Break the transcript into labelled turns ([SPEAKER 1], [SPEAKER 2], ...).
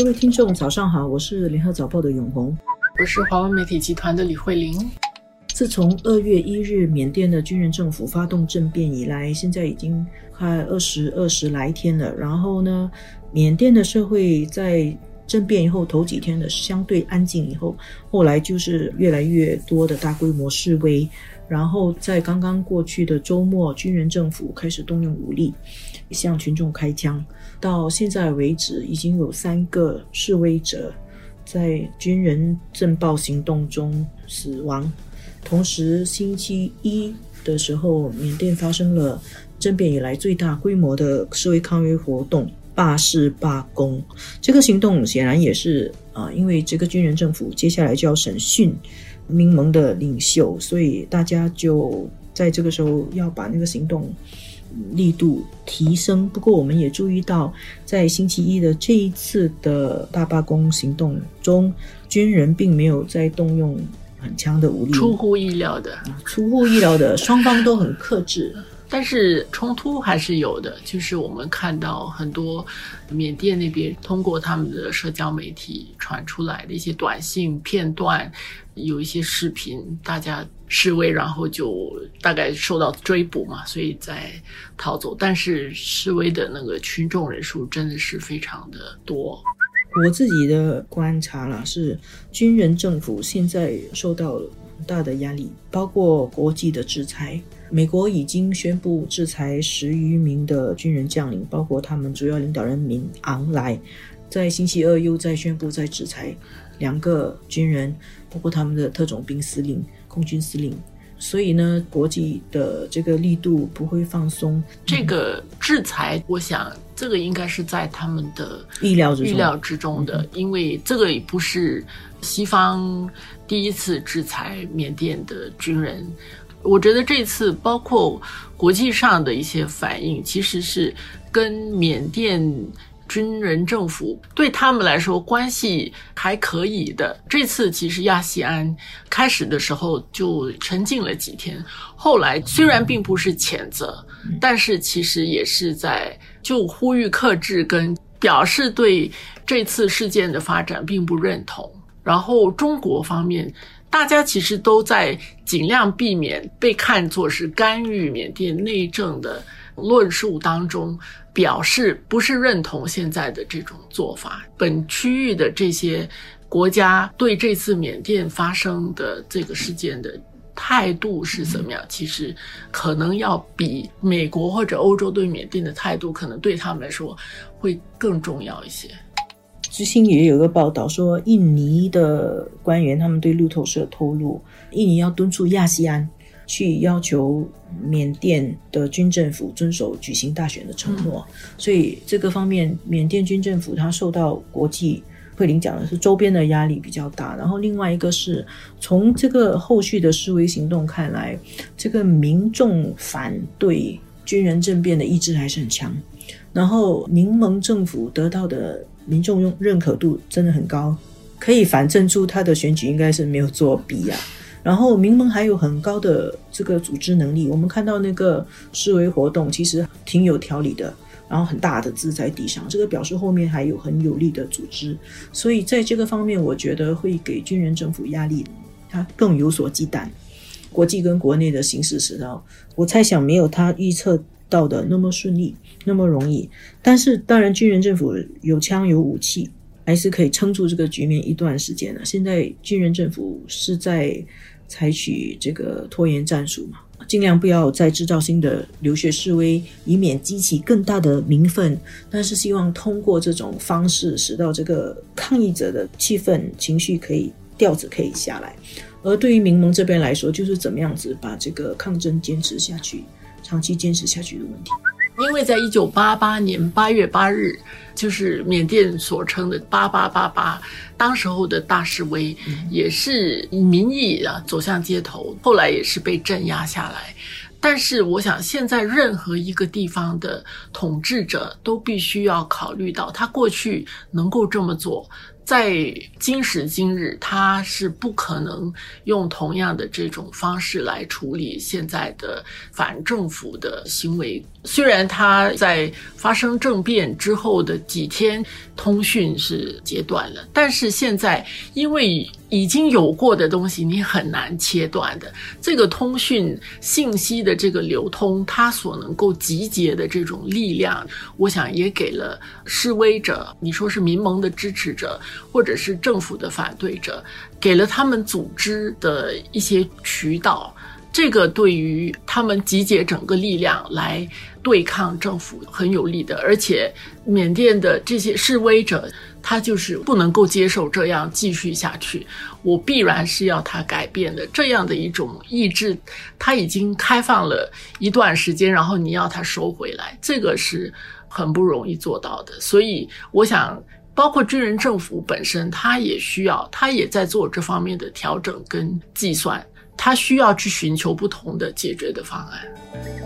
[SPEAKER 1] 各位听众，早上好，我是联合早报的永红，
[SPEAKER 2] 我是华文媒体集团的李慧玲。
[SPEAKER 1] 自从二月一日缅甸的军人政府发动政变以来，现在已经快二十二十来天了。然后呢，缅甸的社会在政变以后头几天的相对安静以后，后来就是越来越多的大规模示威。然后在刚刚过去的周末，军人政府开始动用武力向群众开枪。到现在为止，已经有三个示威者在军人政暴行动中死亡。同时，星期一的时候，缅甸发生了政变以来最大规模的示威抗议活动——罢市罢工。这个行动显然也是啊，因为这个军人政府接下来就要审讯民盟的领袖，所以大家就在这个时候要把那个行动。力度提升，不过我们也注意到，在星期一的这一次的大罢工行动中，军人并没有在动用很强的武力，
[SPEAKER 2] 出乎意料的，
[SPEAKER 1] 出乎意料的，双方都很克制。
[SPEAKER 2] 但是冲突还是有的，就是我们看到很多缅甸那边通过他们的社交媒体传出来的一些短信片段，有一些视频，大家示威，然后就大概受到追捕嘛，所以在逃走。但是示威的那个群众人数真的是非常的多。
[SPEAKER 1] 我自己的观察了，是军人政府现在受到了大的压力，包括国际的制裁。美国已经宣布制裁十余名的军人将领，包括他们主要领导人明昂莱。在星期二又在宣布在制裁两个军人，包括他们的特种兵司令、空军司令。所以呢，国际的这个力度不会放松。
[SPEAKER 2] 这个制裁，我想这个应该是在他们的
[SPEAKER 1] 意料之
[SPEAKER 2] 意料之中的，因为这个也不是西方第一次制裁缅甸的军人。我觉得这次包括国际上的一些反应，其实是跟缅甸军人政府对他们来说关系还可以的。这次其实亚细安开始的时候就沉静了几天，后来虽然并不是谴责，但是其实也是在就呼吁克制跟表示对这次事件的发展并不认同。然后中国方面。大家其实都在尽量避免被看作是干预缅甸内政的论述当中，表示不是认同现在的这种做法。本区域的这些国家对这次缅甸发生的这个事件的态度是怎么样？其实可能要比美国或者欧洲对缅甸的态度，可能对他们来说会更重要一些。
[SPEAKER 1] 知新也有个报道说，印尼的官员他们对路透社透露，印尼要敦促亚细安去要求缅甸的军政府遵守举行大选的承诺。所以这个方面，缅甸军政府它受到国际慧玲讲的是周边的压力比较大。然后另外一个是从这个后续的示威行动看来，这个民众反对军人政变的意志还是很强。然后民盟政府得到的。民众用认可度真的很高，可以反证出他的选举应该是没有作弊啊。然后民盟还有很高的这个组织能力，我们看到那个示威活动其实挺有条理的，然后很大的字在地上，这个表示后面还有很有力的组织。所以在这个方面，我觉得会给军人政府压力，他更有所忌惮。国际跟国内的形势时候，我猜想没有他预测。到的那么顺利，那么容易，但是当然，军人政府有枪有武器，还是可以撑住这个局面一段时间的。现在军人政府是在采取这个拖延战术嘛，尽量不要再制造新的流血示威，以免激起更大的民愤。但是希望通过这种方式，使到这个抗议者的气氛情绪可以调子可以下来。而对于民盟这边来说，就是怎么样子把这个抗争坚持下去。长期坚持下去的问题，
[SPEAKER 2] 因为在一九八八年八月八日，就是缅甸所称的“八八八八”，当时候的大示威也是民意啊走向街头，后来也是被镇压下来。但是，我想现在任何一个地方的统治者都必须要考虑到，他过去能够这么做。在今时今日，他是不可能用同样的这种方式来处理现在的反政府的行为。虽然他在发生政变之后的几天通讯是截断了，但是现在因为已经有过的东西，你很难切断的。这个通讯信息的这个流通，它所能够集结的这种力量，我想也给了示威者，你说是民盟的支持者，或者是政府的反对者，给了他们组织的一些渠道。这个对于他们集结整个力量来对抗政府很有利的，而且缅甸的这些示威者，他就是不能够接受这样继续下去，我必然是要他改变的这样的一种意志，他已经开放了一段时间，然后你要他收回来，这个是很不容易做到的。所以，我想，包括军人政府本身，他也需要，他也在做这方面的调整跟计算。他需要去寻求不同的解决的方案。